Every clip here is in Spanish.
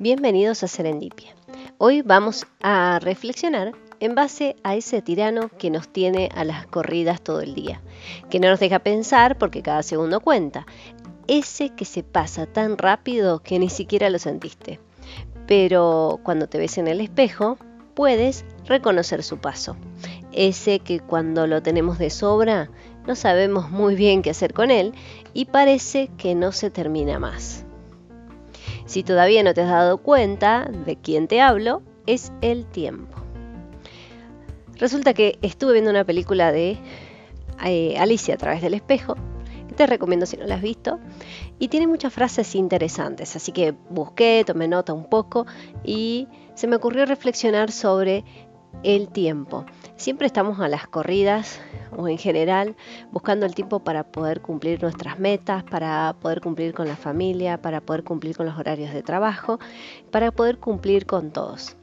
Bienvenidos a Serendipia. Hoy vamos a reflexionar en base a ese tirano que nos tiene a las corridas todo el día, que no nos deja pensar porque cada segundo cuenta, ese que se pasa tan rápido que ni siquiera lo sentiste, pero cuando te ves en el espejo puedes reconocer su paso, ese que cuando lo tenemos de sobra no sabemos muy bien qué hacer con él y parece que no se termina más. Si todavía no te has dado cuenta de quién te hablo, es el tiempo. Resulta que estuve viendo una película de eh, Alicia a través del espejo, que te recomiendo si no la has visto, y tiene muchas frases interesantes, así que busqué, tomé nota un poco y se me ocurrió reflexionar sobre el tiempo. Siempre estamos a las corridas o en general buscando el tiempo para poder cumplir nuestras metas, para poder cumplir con la familia, para poder cumplir con los horarios de trabajo, para poder cumplir con todos.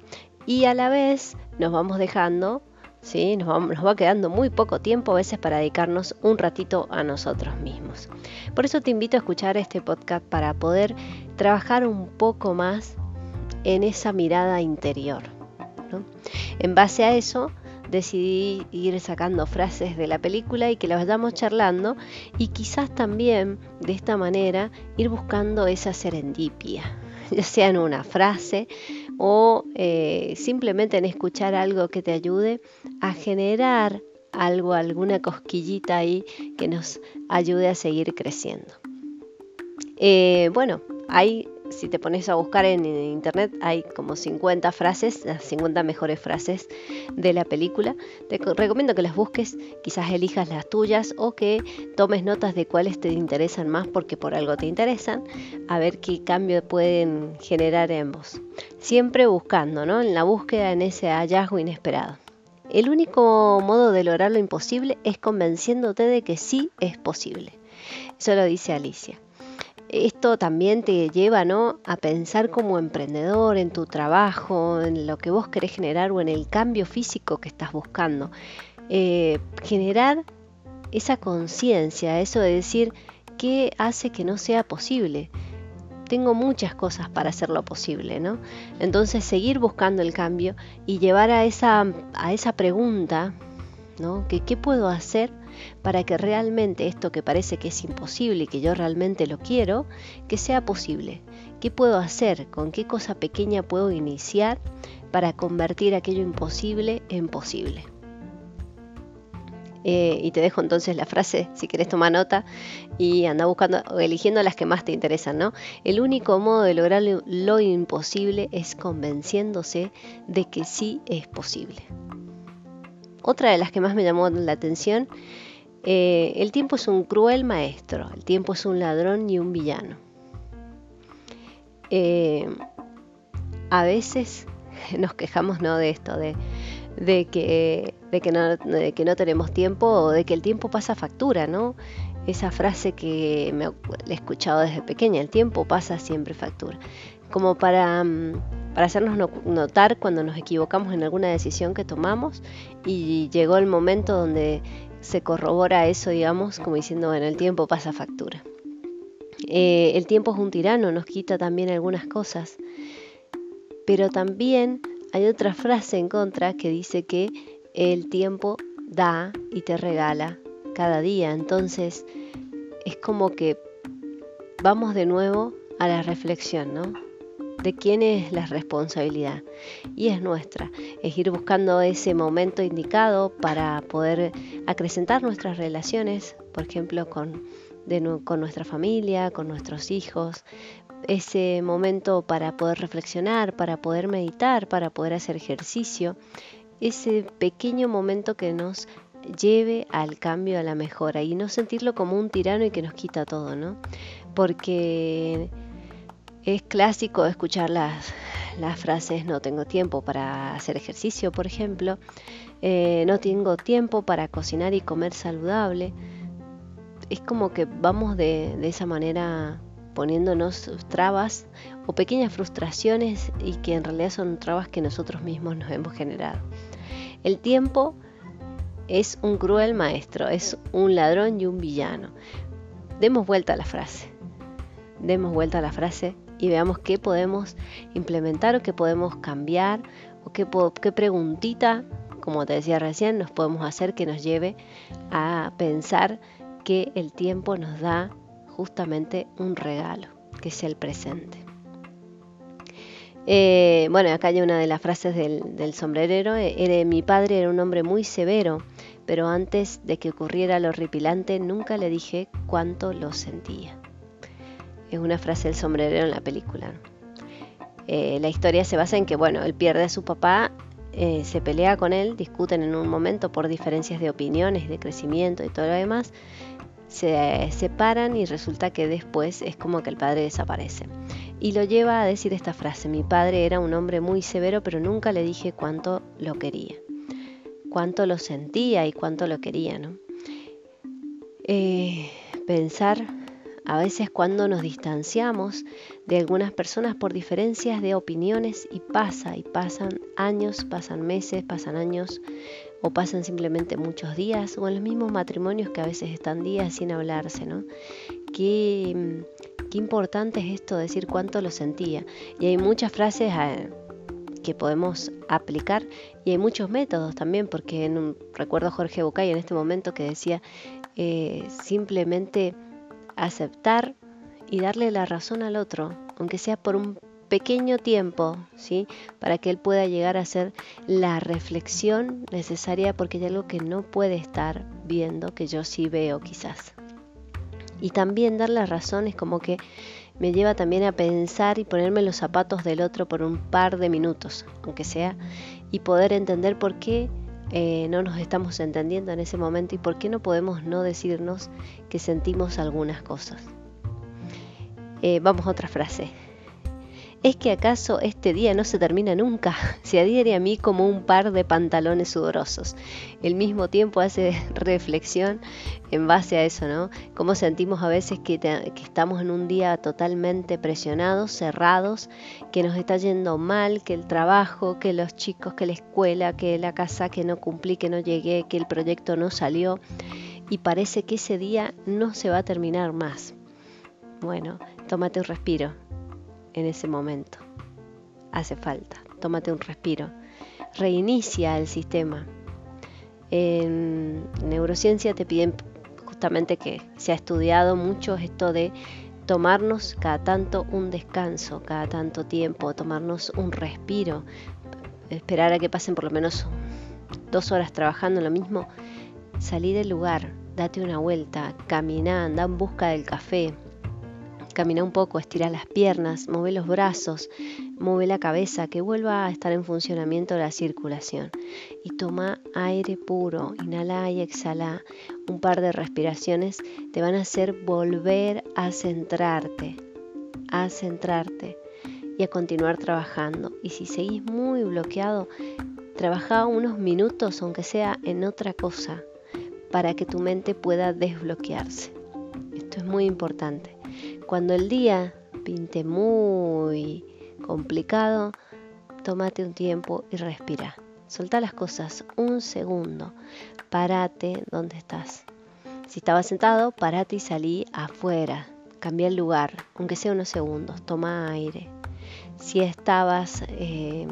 Y a la vez nos vamos dejando, ¿sí? nos, nos va quedando muy poco tiempo a veces para dedicarnos un ratito a nosotros mismos. Por eso te invito a escuchar este podcast para poder trabajar un poco más en esa mirada interior. En base a eso, decidí ir sacando frases de la película y que las vayamos charlando y quizás también de esta manera ir buscando esa serendipia, ya sea en una frase o eh, simplemente en escuchar algo que te ayude a generar algo, alguna cosquillita ahí que nos ayude a seguir creciendo. Eh, bueno, hay si te pones a buscar en internet, hay como 50 frases, las 50 mejores frases de la película. Te recomiendo que las busques, quizás elijas las tuyas o que tomes notas de cuáles te interesan más porque por algo te interesan, a ver qué cambio pueden generar en vos. Siempre buscando, ¿no? En la búsqueda, en ese hallazgo inesperado. El único modo de lograr lo imposible es convenciéndote de que sí es posible. Eso lo dice Alicia esto también te lleva ¿no? a pensar como emprendedor en tu trabajo, en lo que vos querés generar o en el cambio físico que estás buscando. Eh, generar esa conciencia, eso de decir qué hace que no sea posible. Tengo muchas cosas para hacerlo posible, ¿no? Entonces seguir buscando el cambio y llevar a esa, a esa pregunta, ¿no? ¿Qué puedo hacer? Para que realmente esto que parece que es imposible y que yo realmente lo quiero, que sea posible. ¿Qué puedo hacer? ¿Con qué cosa pequeña puedo iniciar para convertir aquello imposible en posible? Eh, y te dejo entonces la frase, si querés tomar nota, y anda buscando, eligiendo las que más te interesan, ¿no? El único modo de lograr lo imposible es convenciéndose de que sí es posible. Otra de las que más me llamó la atención eh, el tiempo es un cruel maestro, el tiempo es un ladrón y un villano. Eh, a veces nos quejamos ¿no? de esto, de, que, no, de, que, no, tenemos tiempo o de que el tiempo pasa factura, ¿no? Esa frase que me he escuchado desde pequeña, el tiempo pasa siempre factura. Como para, mm, para hacernos notar cuando nos equivocamos en alguna decisión que tomamos y llegó el momento donde se corrobora eso, digamos, como diciendo, bueno, el tiempo pasa factura. Eh, el tiempo es un tirano, nos quita también algunas cosas, pero también hay otra frase en contra que dice que el tiempo da y te regala cada día, entonces es como que vamos de nuevo a la reflexión, ¿no? De quién es la responsabilidad. Y es nuestra. Es ir buscando ese momento indicado para poder acrecentar nuestras relaciones, por ejemplo, con, con nuestra familia, con nuestros hijos. Ese momento para poder reflexionar, para poder meditar, para poder hacer ejercicio. Ese pequeño momento que nos lleve al cambio, a la mejora y no sentirlo como un tirano y que nos quita todo, ¿no? Porque es clásico escuchar las, frases no tengo tiempo para hacer ejercicio, por ejemplo, eh, no tengo tiempo para cocinar y comer saludable. Es como que vamos de, de esa manera poniéndonos trabas o pequeñas frustraciones y que en realidad son trabas que nosotros mismos nos hemos generado. El tiempo es un cruel maestro, es un ladrón y un villano. Demos vuelta a la frase. Demos vuelta a la frase y veamos qué podemos implementar o qué podemos cambiar o qué, preguntita, como te decía recién, nos podemos hacer que nos lleve a pensar que el tiempo nos da justamente un regalo, que es el presente. Eh, bueno, acá hay una de las frases del, sombrerero. Eh, mi padre era un hombre muy severo, pero antes de que ocurriera lo horripilante, nunca le dije cuánto lo sentía. Es una frase del sombrerero en la película. Eh, la historia se basa en que, bueno, él pierde a su papá, se pelea con él, discuten en un momento por diferencias de opiniones, de crecimiento y todo lo demás, se separan y resulta que después es como que el padre desaparece. Y lo lleva a decir esta frase, mi padre era un hombre muy severo, pero nunca le dije cuánto lo quería, cuánto lo sentía y cuánto lo quería, ¿no? Eh, pensar a veces cuando nos distanciamos de algunas personas por diferencias de opiniones y pasa, y pasan años, pasan meses, pasan años, o pasan simplemente muchos días, o en los mismos matrimonios que a veces están días sin hablarse, ¿no? Qué, qué importante es esto, decir cuánto lo sentía. Y hay muchas frases eh, que podemos aplicar y hay muchos métodos también, porque recuerdo a Jorge Bucay en este momento que decía eh, simplemente aceptar y darle la razón al otro, aunque sea por un pequeño tiempo, ¿sí? Para que él pueda llegar a hacer la reflexión necesaria porque hay algo que no puede estar viendo, que yo sí veo quizás. Y también dar las razones como que me lleva también a pensar y ponerme los zapatos del otro por un par de minutos, aunque sea, y poder entender por qué eh, no nos estamos entendiendo en ese momento y por qué no podemos no decirnos que sentimos algunas cosas. Eh, vamos a otra frase. ¿Es que acaso este día no se termina nunca? Se adhiere a mí como un par de pantalones sudorosos. El mismo tiempo hace reflexión en base a eso, ¿no? Cómo sentimos a veces que, que estamos en un día totalmente presionados, cerrados, que nos está yendo mal, que el trabajo, que los chicos, que la escuela, que la casa, que no cumplí, que no llegué, que el proyecto no salió. Y parece que ese día no se va a terminar más. Bueno, tómate un respiro en ese momento. Hace falta. Tómate un respiro. Reinicia el sistema. En neurociencia te piden justamente que se ha estudiado mucho esto de tomarnos cada tanto un descanso, cada tanto tiempo, tomarnos un respiro, esperar a que pasen por lo menos dos horas trabajando lo mismo, salir del lugar, date una vuelta, camina, anda en busca del café, Camina un poco, estira las piernas, mueve los brazos, mueve la cabeza, que vuelva a estar en funcionamiento la circulación. Y toma aire puro, inhala y exhala. Un par de respiraciones te van a hacer volver a centrarte, a centrarte y a continuar trabajando. Y si seguís muy bloqueado, trabaja unos minutos, aunque sea en otra cosa, para que tu mente pueda desbloquearse. Esto es muy importante. Cuando el día pinte muy complicado, tómate un tiempo y respira. Solta las cosas un segundo. Párate donde estás. Si estabas sentado, párate y salí afuera. Cambia el lugar, aunque sea unos segundos. Toma aire. Si estabas eh,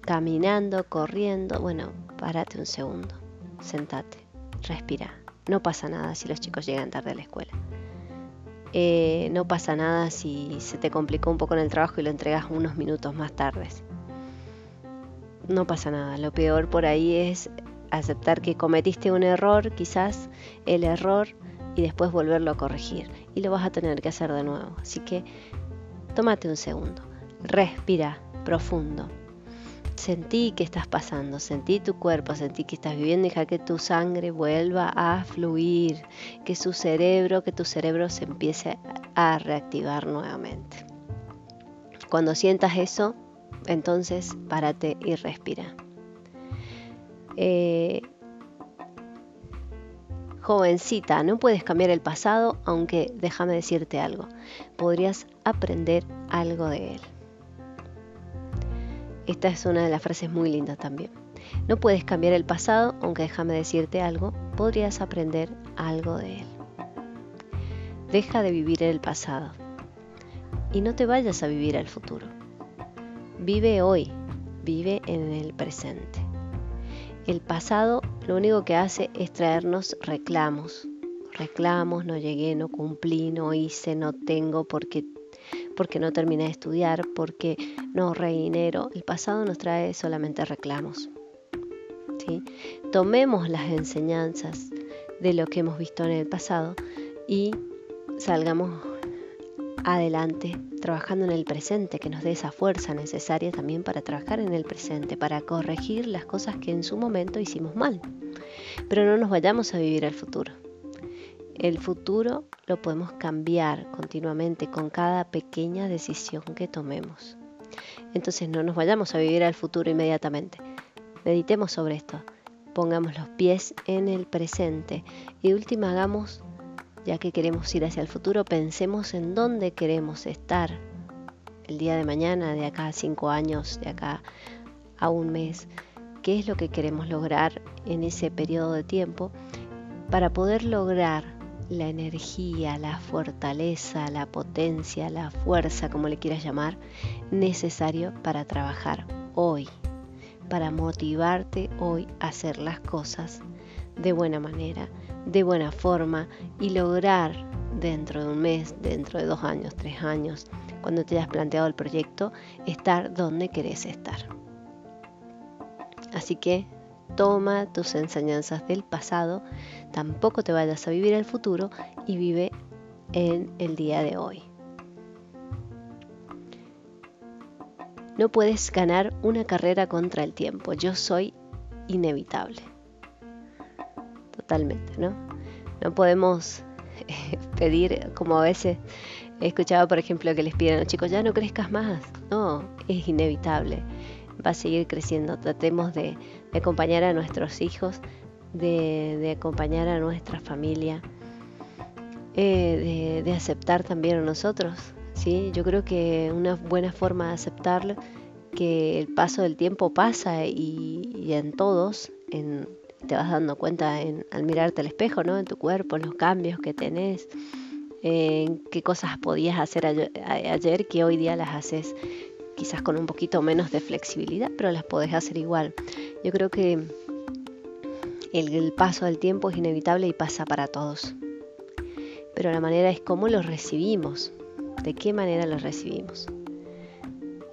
caminando, corriendo, bueno, párate un segundo. Sentate. Respira. No pasa nada si los chicos llegan tarde a la escuela. Eh, no pasa nada si se te complicó un poco en el trabajo y lo entregas unos minutos más tarde. No pasa nada, lo peor por ahí es aceptar que cometiste un error, quizás el error, y después volverlo a corregir. Y lo vas a tener que hacer de nuevo. Así que tómate un segundo, respira profundo. Sentí que estás pasando, sentí tu cuerpo, sentí que estás viviendo, deja que tu sangre vuelva a fluir, que su cerebro, que tu cerebro se empiece a reactivar nuevamente. Cuando sientas eso, entonces párate y respira. Eh, jovencita, no puedes cambiar el pasado, aunque déjame decirte algo, podrías aprender algo de él. Esta es una de las frases muy lindas también. No puedes cambiar el pasado, aunque déjame decirte algo, podrías aprender algo de él. Deja de vivir el pasado. y no te vayas a vivir al futuro. Vive hoy, vive en el presente. El pasado lo único que hace es traernos reclamos. Reclamos, no llegué, no cumplí, no hice, no tengo porque porque no terminé de estudiar, porque no ahorré dinero. El pasado nos trae solamente reclamos. ¿sí? Tomemos las enseñanzas de lo que hemos visto en el pasado y salgamos adelante trabajando en el presente, que nos dé esa fuerza necesaria también para trabajar en el presente, para corregir las cosas que en su momento hicimos mal. Pero no nos vayamos a vivir al futuro. El futuro lo podemos cambiar continuamente con cada pequeña decisión que tomemos. Entonces no nos vayamos a vivir al futuro inmediatamente. Meditemos sobre esto. Pongamos los pies en el presente y última hagamos ya que queremos ir hacia el futuro, pensemos en dónde queremos estar el día de mañana, de acá a cinco años, de acá a un mes, qué es lo que queremos lograr en ese periodo de tiempo para poder lograr la energía, la fortaleza, la potencia, la fuerza, como le quieras llamar, necesario para trabajar hoy, para motivarte hoy a hacer las cosas de buena manera, de buena forma y lograr dentro de un mes, dentro de dos años, tres años, cuando te hayas planteado el proyecto, estar donde querés estar. Así que toma tus enseñanzas del pasado, tampoco te vayas a vivir el futuro y vive en el día de hoy. No puedes ganar una carrera contra el tiempo, yo soy inevitable totalmente, ¿no? No podemos eh, pedir, como a veces he escuchado, por ejemplo, que les piden a los chicos, ya no crezcas más. No, es inevitable. Va a seguir creciendo. Tratemos de, acompañar a nuestros hijos, de, acompañar a nuestra familia, eh, de, aceptar también a nosotros. ¿sí? Yo creo que una buena forma de aceptar que el paso del tiempo pasa y, en todos, en, te vas dando cuenta al mirarte al espejo, ¿no? En tu cuerpo, en los cambios que tenés, en qué cosas podías hacer ayer, que hoy día las haces quizás con un poquito menos de flexibilidad, pero las podés hacer igual. Yo creo que el, paso del tiempo es inevitable y pasa para todos. Pero la manera es cómo lo recibimos, de qué manera lo recibimos.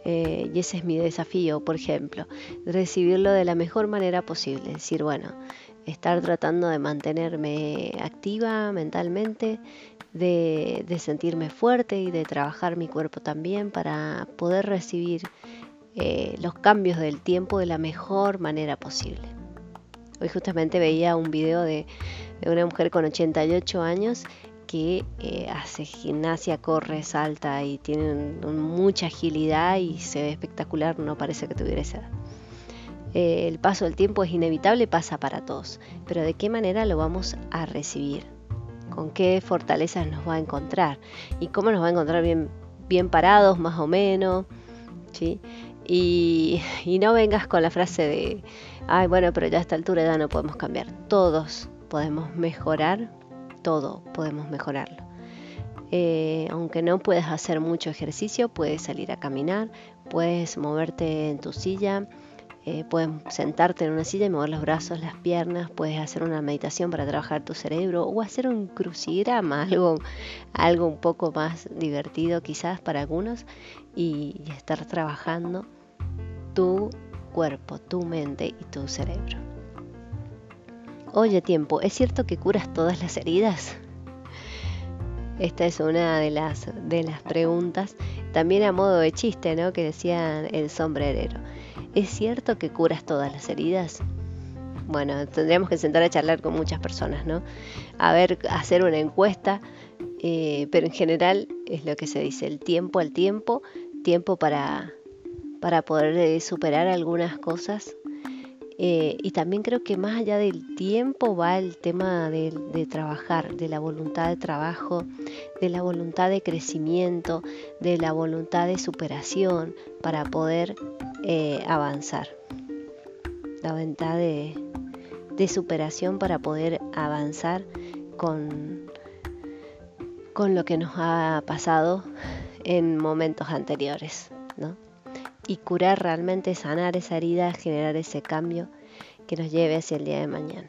Eh, y ese es mi desafío, por ejemplo, recibirlo de la mejor manera posible. Decir, bueno, estar tratando de mantenerme activa mentalmente, de, sentirme fuerte y de trabajar mi cuerpo también para poder recibir eh, los cambios del tiempo de la mejor manera posible. Hoy justamente veía un video de, una mujer con 88 años que eh, hace gimnasia, corre, salta y tiene mucha agilidad y se ve espectacular, no parece que tuviera esa edad. Eh, el paso del tiempo es inevitable, pasa para todos, pero ¿de qué manera lo vamos a recibir? ¿Con qué fortalezas nos va a encontrar? ¿Y cómo nos va a encontrar bien, bien parados, más o menos? ¿sí? Y, no vengas con la frase de, ay, bueno, pero ya a esta altura ya no podemos cambiar. Todos podemos mejorar todo podemos mejorarlo. Eh, aunque no puedes hacer mucho ejercicio, puedes salir a caminar, puedes moverte en tu silla, eh, puedes sentarte en una silla y mover los brazos, las piernas, puedes hacer una meditación para trabajar tu cerebro o hacer un crucigrama, algo, algo un poco más divertido quizás para algunos y estar trabajando tu cuerpo, tu mente y tu cerebro. Oye, tiempo, ¿es cierto que curas todas las heridas? Esta es una de las, de las preguntas, también a modo de chiste, ¿no? Que decía el sombrerero. ¿Es cierto que curas todas las heridas? Bueno, tendríamos que sentar a charlar con muchas personas, ¿no? A ver, hacer una encuesta, eh, pero en general es lo que se dice, el tiempo al tiempo, tiempo para, para poder eh, superar algunas cosas eh, y también creo que más allá del tiempo va el tema de, trabajar, de la voluntad de trabajo, de la voluntad de crecimiento, de la voluntad de superación para poder eh, avanzar. La voluntad de, superación para poder avanzar con, con lo que nos ha pasado en momentos anteriores, ¿no? Y curar realmente, sanar esa herida, generar ese cambio que nos lleve hacia el día de mañana.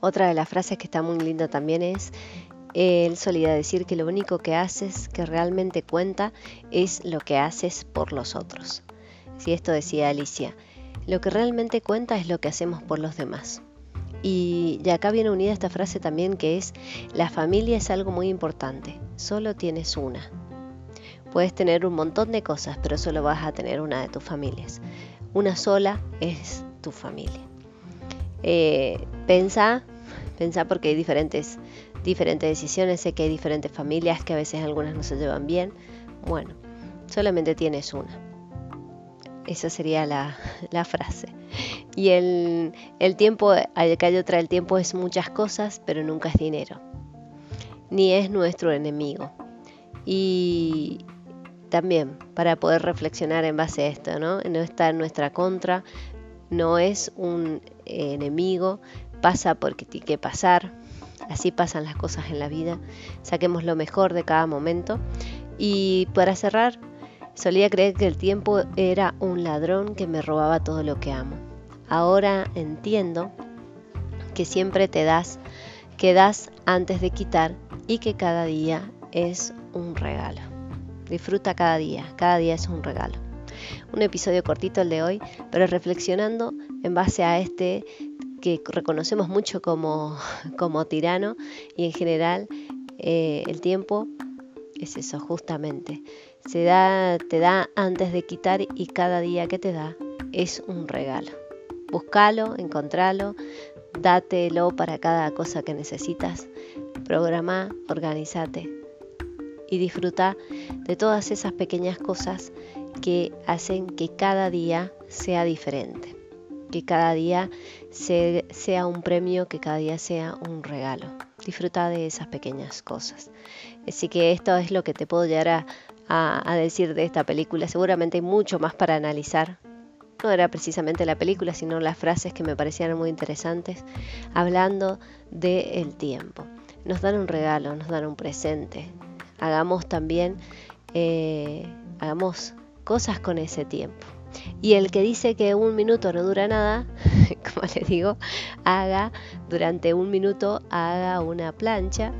Otra de las frases que está muy linda también es, él solía decir que lo único que haces que realmente cuenta es lo que haces por los otros. Si esto decía Alicia, lo que realmente cuenta es lo que hacemos por los demás. Y de acá viene unida esta frase también que es, la familia es algo muy importante, solo tienes una. Puedes tener un montón de cosas, pero solo vas a tener una de tus familias. Una sola es tu familia. Eh, pensa, pensa porque hay diferentes, diferentes decisiones, sé que hay diferentes familias que a veces algunas no se llevan bien. Bueno, solamente tienes una. Esa sería la, frase. Y el, el tiempo, acá hay otra, el tiempo es muchas cosas, pero nunca es dinero. Ni es nuestro enemigo. Y también para poder reflexionar en base a esto, ¿no? No está en nuestra contra, no es un enemigo, pasa porque tiene que pasar. Así pasan las cosas en la vida. Saquemos lo mejor de cada momento. Y para cerrar, Solía creer que el tiempo era un ladrón que me robaba todo lo que amo. Ahora entiendo que siempre te das, que das antes de quitar y que cada día es un regalo. Disfruta cada día, cada día es un regalo. Un episodio cortito el de hoy, pero reflexionando en base a este que reconocemos mucho como, como tirano y en general eh, el tiempo es eso justamente se da, te da antes de quitar y cada día que te da es un regalo. Búscalo, encontralo, dátelo para cada cosa que necesitas. Programa, organízate y disfruta de todas esas pequeñas cosas que hacen que cada día sea diferente, que cada día sea un premio, que cada día sea un regalo. Disfruta de esas pequeñas cosas. Así que esto es lo que te puedo llegar a, decir de esta película. Seguramente hay mucho más para analizar. No era precisamente la película, sino las frases que me parecían muy interesantes, hablando del tiempo. Nos dan un regalo, nos dan un presente. Hagamos también, eh, hagamos cosas con ese tiempo. Y el que dice que un minuto no dura nada, como les digo, haga durante un minuto, haga una plancha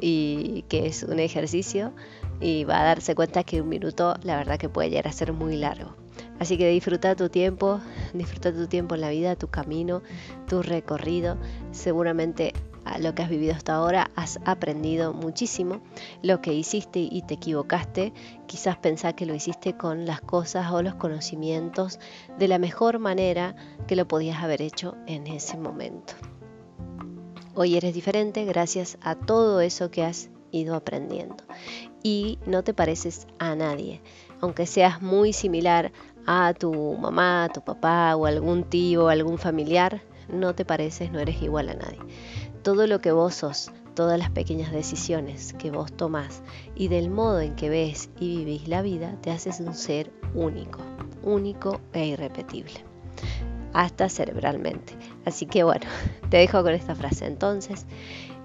y que es un ejercicio y va a darse cuenta que un minuto la verdad que puede llegar a ser muy largo. Así que disfruta tu tiempo, disfruta tu tiempo en la vida, tu camino, tu recorrido. Seguramente lo que has vivido hasta ahora has aprendido muchísimo. Lo que hiciste y te equivocaste, quizás pensá que lo hiciste con las cosas o los conocimientos de la mejor manera que lo podías haber hecho en ese momento. Hoy eres diferente gracias a todo eso que has ido aprendiendo. Y no te pareces a nadie, aunque seas muy similar a tu mamá, tu papá o algún tío algún familiar, no te pareces, no eres igual a nadie. Todo lo que vos sos, todas las pequeñas decisiones que vos tomás y del modo en que ves y vivís la vida, te haces un ser único, único e irrepetible, hasta cerebralmente. Así que bueno, te dejo con esta frase entonces.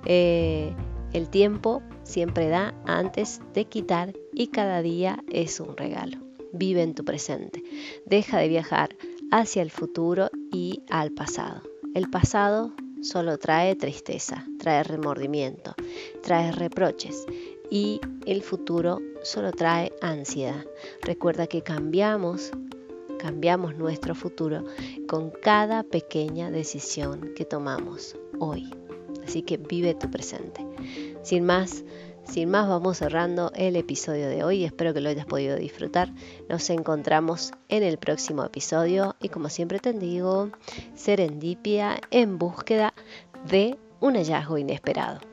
Eh, el tiempo siempre da antes de quitar y cada día es un regalo. Vive en tu presente. Deja de viajar hacia el futuro y al pasado. El pasado solo trae tristeza, trae remordimiento, trae reproches y el futuro solo trae ansiedad. Recuerda que cambiamos, cambiamos nuestro futuro con cada pequeña decisión que tomamos hoy. Así que vive tu presente. Sin más, sin más vamos cerrando el episodio de hoy. Espero que lo hayas podido disfrutar. Nos encontramos en el próximo episodio y como siempre te digo, serendipia en búsqueda de un hallazgo inesperado.